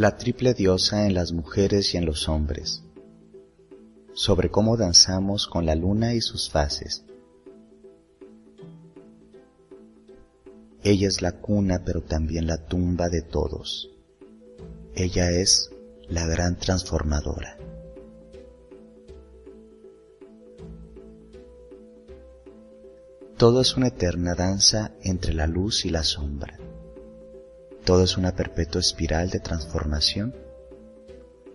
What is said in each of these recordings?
La triple diosa en las mujeres y en los hombres. Sobre cómo danzamos con la luna y sus fases. Ella es la cuna pero también la tumba de todos. Ella es la gran transformadora. Todo es una eterna danza entre la luz y la sombra. Todo es una perpetua espiral de transformación.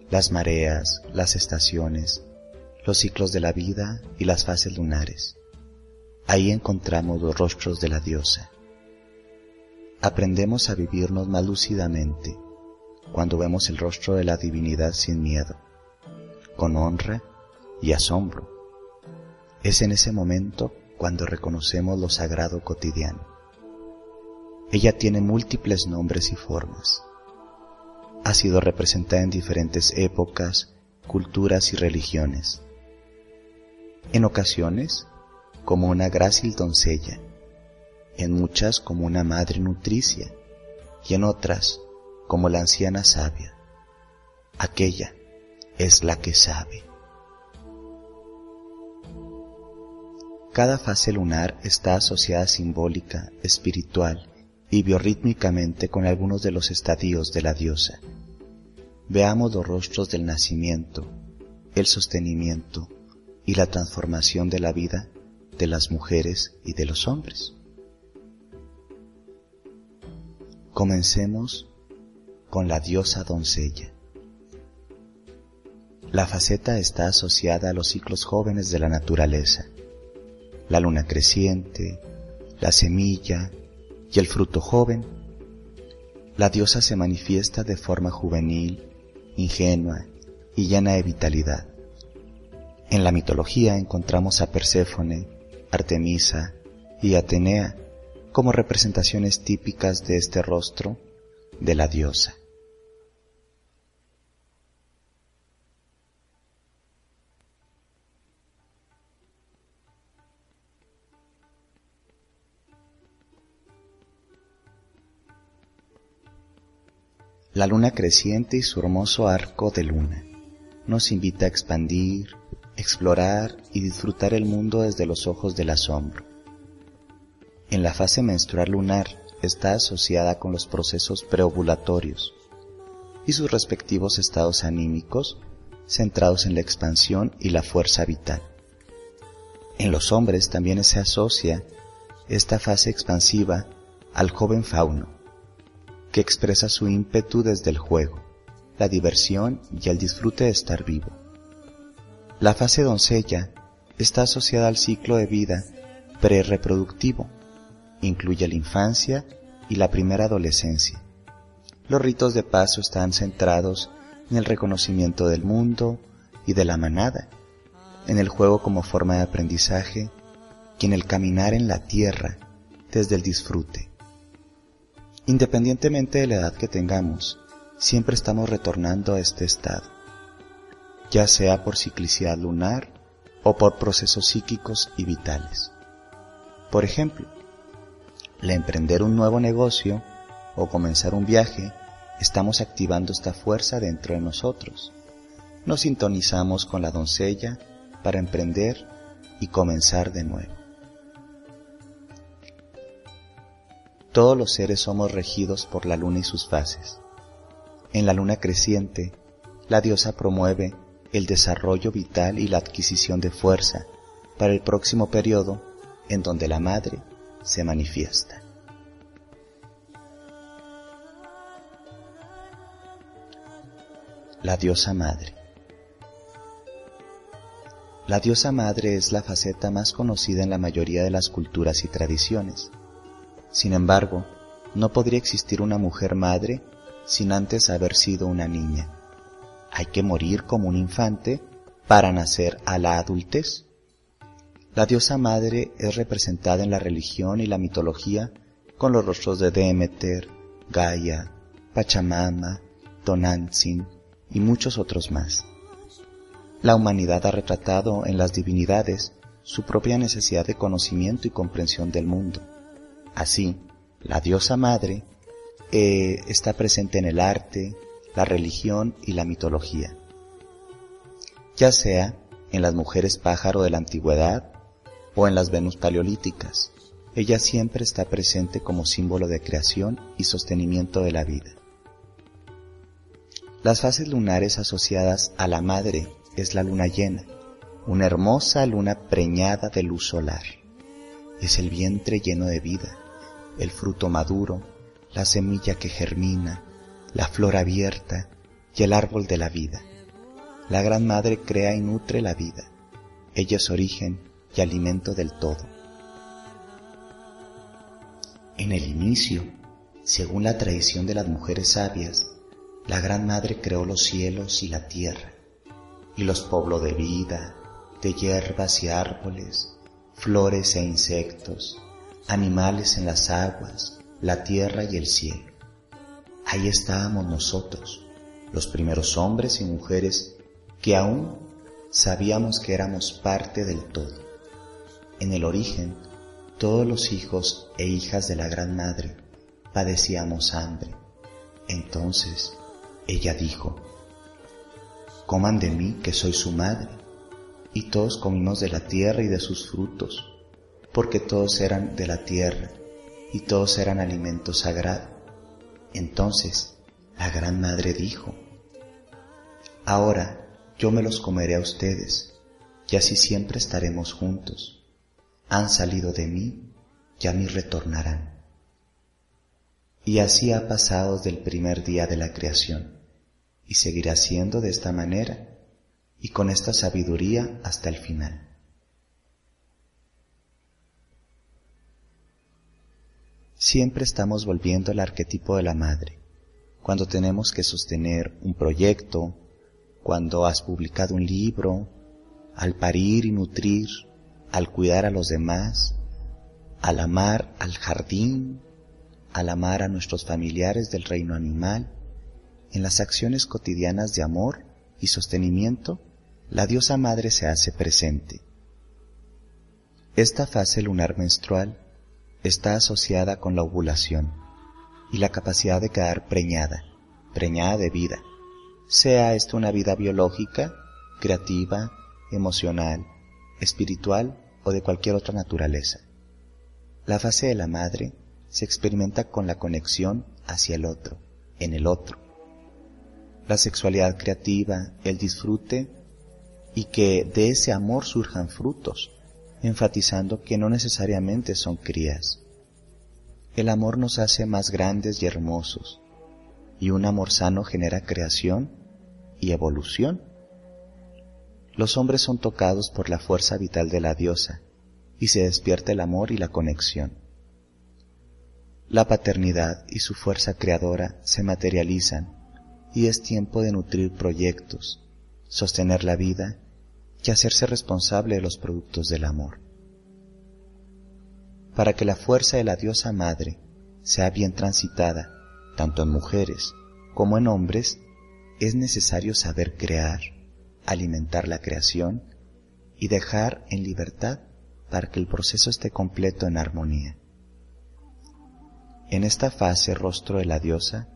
Las mareas, las estaciones, los ciclos de la vida y las fases lunares. Ahí encontramos los rostros de la diosa. Aprendemos a vivirnos más lúcidamente cuando vemos el rostro de la divinidad sin miedo, con honra y asombro. Es en ese momento cuando reconocemos lo sagrado cotidiano. Ella tiene múltiples nombres y formas. Ha sido representada en diferentes épocas, culturas y religiones. En ocasiones, como una grácil doncella, en muchas como una madre nutricia y en otras como la anciana sabia. Aquella es la que sabe. Cada fase lunar está asociada simbólica, espiritual y biorrítmicamente con algunos de los estadios de la diosa. Veamos los rostros del nacimiento, el sostenimiento y la transformación de la vida de las mujeres y de los hombres. Comencemos con la diosa doncella. La faceta está asociada a los ciclos jóvenes de la naturaleza la luna creciente, la semilla y el fruto joven, la diosa se manifiesta de forma juvenil, ingenua y llena de vitalidad. En la mitología encontramos a Perséfone, Artemisa y Atenea como representaciones típicas de este rostro de la diosa. La luna creciente y su hermoso arco de luna nos invita a expandir, explorar y disfrutar el mundo desde los ojos del asombro. En la fase menstrual lunar está asociada con los procesos preovulatorios y sus respectivos estados anímicos centrados en la expansión y la fuerza vital. En los hombres también se asocia esta fase expansiva al joven fauno, que expresa su ímpetu desde el juego, la diversión y el disfrute de estar vivo. La fase doncella está asociada al ciclo de vida prereproductivo, incluye la infancia y la primera adolescencia. Los ritos de paso están centrados en el reconocimiento del mundo y de la manada, en el juego como forma de aprendizaje y en el caminar en la tierra desde el disfrute. Independientemente de la edad que tengamos, siempre estamos retornando a este estado, ya sea por ciclicidad lunar o por procesos psíquicos y vitales. Por ejemplo, al emprender un nuevo negocio o comenzar un viaje, estamos activando esta fuerza dentro de nosotros. Nos sintonizamos con la doncella para emprender y comenzar de nuevo. Todos los seres somos regidos por la luna y sus fases. En la luna creciente, la diosa promueve el desarrollo vital y la adquisición de fuerza para el próximo periodo en donde la madre se manifiesta. La diosa madre. La diosa madre es la faceta más conocida en la mayoría de las culturas y tradiciones sin embargo, no podría existir una mujer madre sin antes haber sido una niña. Hay que morir como un infante para nacer a la adultez. La diosa madre es representada en la religión y la mitología con los rostros de Demeter, Gaia, Pachamama, Tonantzin y muchos otros más. La humanidad ha retratado en las divinidades su propia necesidad de conocimiento y comprensión del mundo Así, la diosa madre eh, está presente en el arte, la religión y la mitología. Ya sea en las mujeres pájaro de la antigüedad o en las Venus paleolíticas, ella siempre está presente como símbolo de creación y sostenimiento de la vida. Las fases lunares asociadas a la madre es la luna llena, una hermosa luna preñada de luz solar. Es el vientre lleno de vida, el fruto maduro, la semilla que germina, la flor abierta y el árbol de la vida. La Gran Madre crea y nutre la vida. Ella es origen y alimento del todo. En el inicio, según la tradición de las mujeres sabias, la Gran Madre creó los cielos y la tierra, y los pobló de vida, de hierbas y árboles, flores e insectos, animales en las aguas, la tierra y el cielo. Ahí estábamos nosotros, los primeros hombres y mujeres que aún sabíamos que éramos parte del todo. En el origen, todos los hijos e hijas de la Gran Madre padecíamos hambre. Entonces ella dijo, coman de mí que soy su madre. Y todos comimos de la tierra y de sus frutos, porque todos eran de la tierra y todos eran alimento sagrado. Entonces la Gran Madre dijo, Ahora yo me los comeré a ustedes, y así siempre estaremos juntos. Han salido de mí, y a mí retornarán. Y así ha pasado desde el primer día de la creación, y seguirá siendo de esta manera y con esta sabiduría hasta el final. Siempre estamos volviendo al arquetipo de la madre, cuando tenemos que sostener un proyecto, cuando has publicado un libro, al parir y nutrir, al cuidar a los demás, al amar al jardín, al amar a nuestros familiares del reino animal, en las acciones cotidianas de amor y sostenimiento, la diosa madre se hace presente. Esta fase lunar menstrual está asociada con la ovulación y la capacidad de quedar preñada, preñada de vida, sea esto una vida biológica, creativa, emocional, espiritual o de cualquier otra naturaleza. La fase de la madre se experimenta con la conexión hacia el otro, en el otro. La sexualidad creativa, el disfrute y que de ese amor surjan frutos, enfatizando que no necesariamente son crías. El amor nos hace más grandes y hermosos, y un amor sano genera creación y evolución. Los hombres son tocados por la fuerza vital de la diosa, y se despierta el amor y la conexión. La paternidad y su fuerza creadora se materializan, y es tiempo de nutrir proyectos, sostener la vida y hacerse responsable de los productos del amor. Para que la fuerza de la diosa madre sea bien transitada, tanto en mujeres como en hombres, es necesario saber crear, alimentar la creación y dejar en libertad para que el proceso esté completo en armonía. En esta fase rostro de la diosa,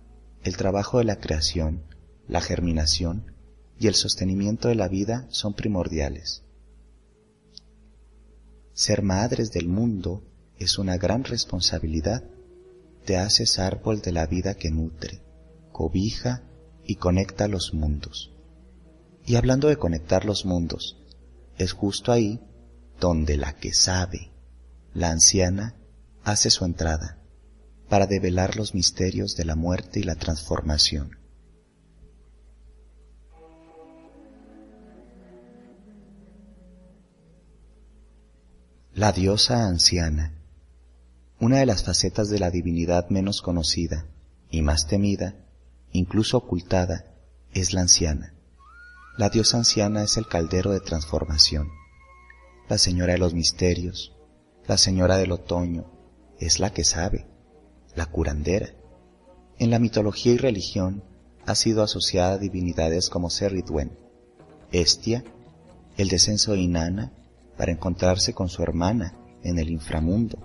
el trabajo de la creación, la germinación y el sostenimiento de la vida son primordiales. Ser madres del mundo es una gran responsabilidad. Te haces árbol de la vida que nutre, cobija y conecta los mundos. Y hablando de conectar los mundos, es justo ahí donde la que sabe, la anciana, hace su entrada para develar los misterios de la muerte y la transformación. La diosa anciana, una de las facetas de la divinidad menos conocida y más temida, incluso ocultada, es la anciana. La diosa anciana es el caldero de transformación, la señora de los misterios, la señora del otoño, es la que sabe, la curandera. En la mitología y religión ha sido asociada a divinidades como Seridwen, Estia, el descenso de Inanna, para encontrarse con su hermana en el inframundo,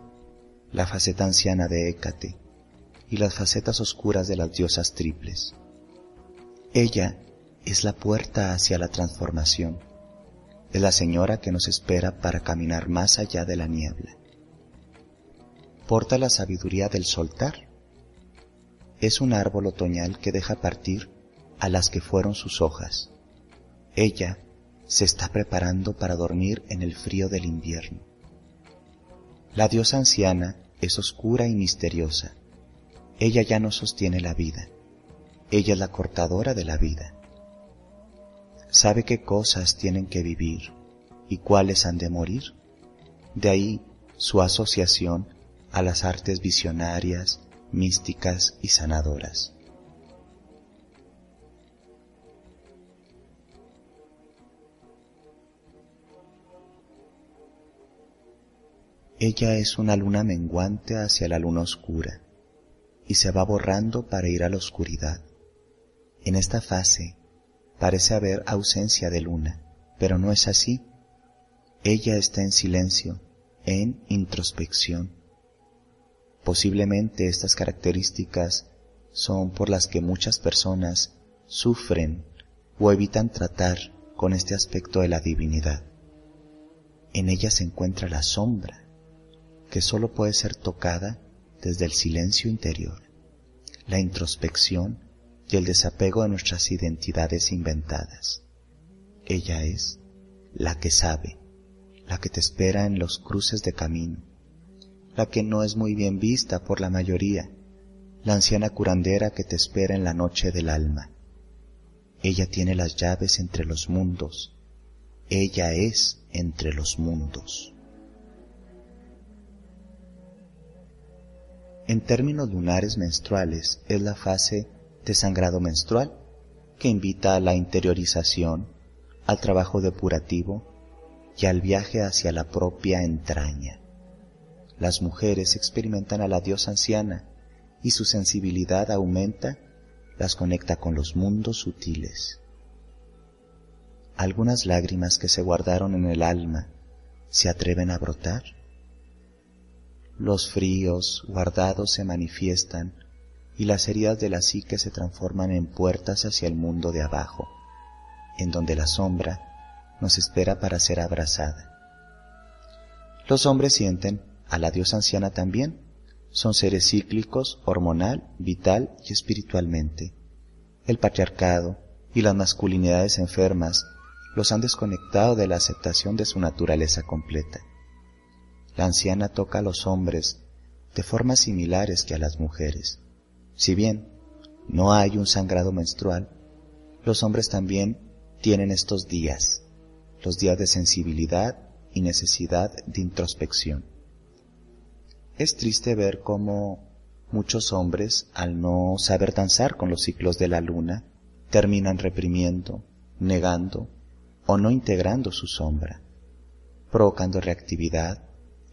la faceta anciana de Hécate y las facetas oscuras de las diosas triples. Ella es la puerta hacia la transformación. Es la señora que nos espera para caminar más allá de la niebla. Porta la sabiduría del soltar. Es un árbol otoñal que deja partir a las que fueron sus hojas. Ella se está preparando para dormir en el frío del invierno. La diosa anciana es oscura y misteriosa. Ella ya no sostiene la vida. Ella es la cortadora de la vida. Sabe qué cosas tienen que vivir y cuáles han de morir. De ahí su asociación a las artes visionarias, místicas y sanadoras. Ella es una luna menguante hacia la luna oscura y se va borrando para ir a la oscuridad. En esta fase parece haber ausencia de luna, pero no es así. Ella está en silencio, en introspección. Posiblemente estas características son por las que muchas personas sufren o evitan tratar con este aspecto de la divinidad. En ella se encuentra la sombra, que sólo puede ser tocada desde el silencio interior, la introspección y el desapego de nuestras identidades inventadas. Ella es la que sabe, la que te espera en los cruces de camino, la que no es muy bien vista por la mayoría, la anciana curandera que te espera en la noche del alma. Ella tiene las llaves entre los mundos, ella es entre los mundos. En términos lunares menstruales es la fase de sangrado menstrual que invita a la interiorización, al trabajo depurativo y al viaje hacia la propia entraña. Las mujeres experimentan a la diosa anciana y su sensibilidad aumenta, las conecta con los mundos sutiles. Algunas lágrimas que se guardaron en el alma se atreven a brotar los fríos guardados se manifiestan y las heridas de la psique se transforman en puertas hacia el mundo de abajo, en donde la sombra nos espera para ser abrazada. Los hombres sienten a la diosa anciana también. Son seres cíclicos, hormonal, vital y espiritualmente. El patriarcado y las masculinidades enfermas los han desconectado de la aceptación de su naturaleza completa la anciana toca a los hombres de formas similares que a las mujeres. Si bien no hay un sangrado menstrual, los hombres también tienen estos días, los días de sensibilidad y necesidad de introspección. Es triste ver cómo muchos hombres, al no saber danzar con los ciclos de la luna, terminan reprimiendo, negando o no integrando su sombra, provocando reactividad,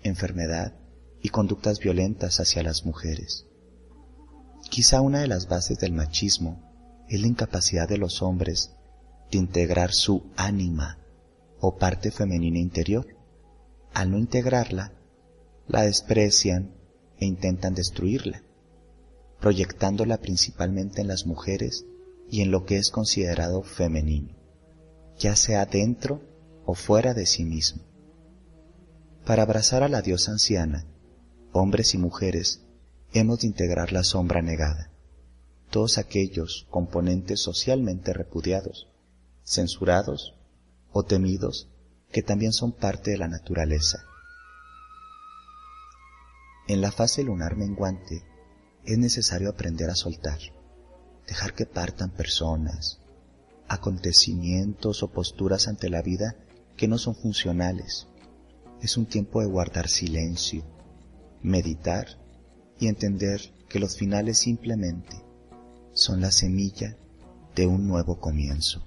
enfermedad y conductas violentas hacia las mujeres. Quizá una de las bases del machismo es la incapacidad de los hombres de integrar su ánima o parte femenina interior. Al no integrarla, la desprecian e intentan destruirla, proyectándola principalmente en las mujeres y en lo que es considerado femenino, ya sea dentro o fuera de sí mismo. Para abrazar a la diosa anciana, hombres y mujeres, hemos de integrar la sombra negada, todos aquellos componentes socialmente repudiados, censurados o temidos que también son parte de la naturaleza. En la fase lunar menguante es necesario aprender a soltar, dejar que partan personas, acontecimientos o posturas ante la vida que no son funcionales es un tiempo de guardar silencio, meditar y entender que los finales simplemente son la semilla de un nuevo comienzo.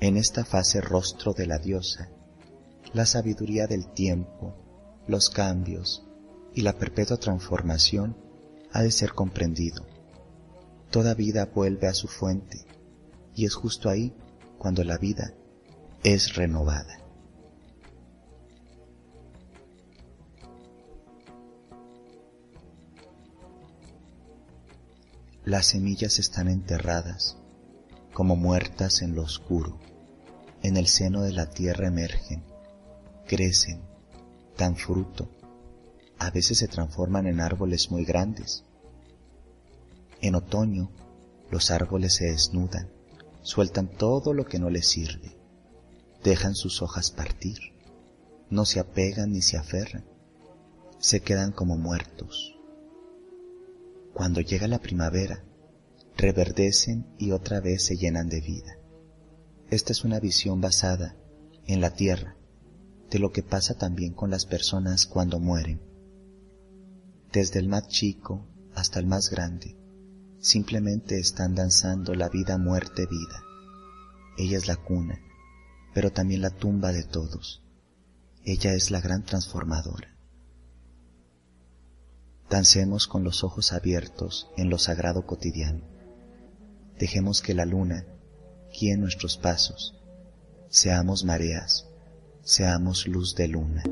En esta fase rostro de la diosa, la sabiduría del tiempo, los cambios y la perpetua transformación ha de ser comprendido. Toda vida vuelve a su fuente y es justo ahí cuando la vida es renovada. Las semillas están enterradas, como muertas en lo oscuro. En el seno de la tierra emergen, crecen, dan fruto. A veces se transforman en árboles muy grandes. En otoño, los árboles se desnudan, sueltan todo lo que no les sirve, dejan sus hojas partir, no se apegan ni se aferran, se quedan como muertos. Cuando llega la primavera, reverdecen y otra vez se llenan de vida. Esta es una visión basada en la tierra de lo que pasa también con las personas cuando mueren. Desde el más chico hasta el más grande, simplemente están danzando la vida, muerte, vida. Ella es la cuna, pero también la tumba de todos. Ella es la gran transformadora. Dancemos con los ojos abiertos en lo sagrado cotidiano. Dejemos que la luna guíe nuestros pasos. Seamos mareas, seamos luz de luna.